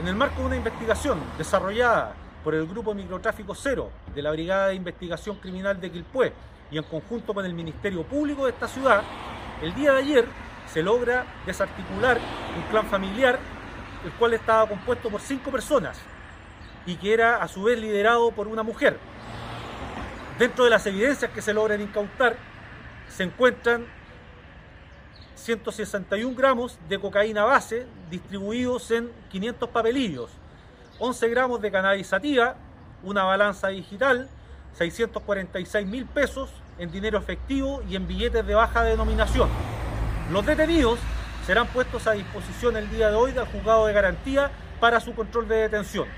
En el marco de una investigación desarrollada por el Grupo Microtráfico Cero de la Brigada de Investigación Criminal de Quilpué y en conjunto con el Ministerio Público de esta ciudad, el día de ayer se logra desarticular un clan familiar, el cual estaba compuesto por cinco personas y que era a su vez liderado por una mujer. Dentro de las evidencias que se logran incautar se encuentran 161 gramos de cocaína base distribuidos en 500 papelillos, 11 gramos de cannabis sativa, una balanza digital, 646 mil pesos en dinero efectivo y en billetes de baja denominación. Los detenidos serán puestos a disposición el día de hoy del juzgado de garantía para su control de detención.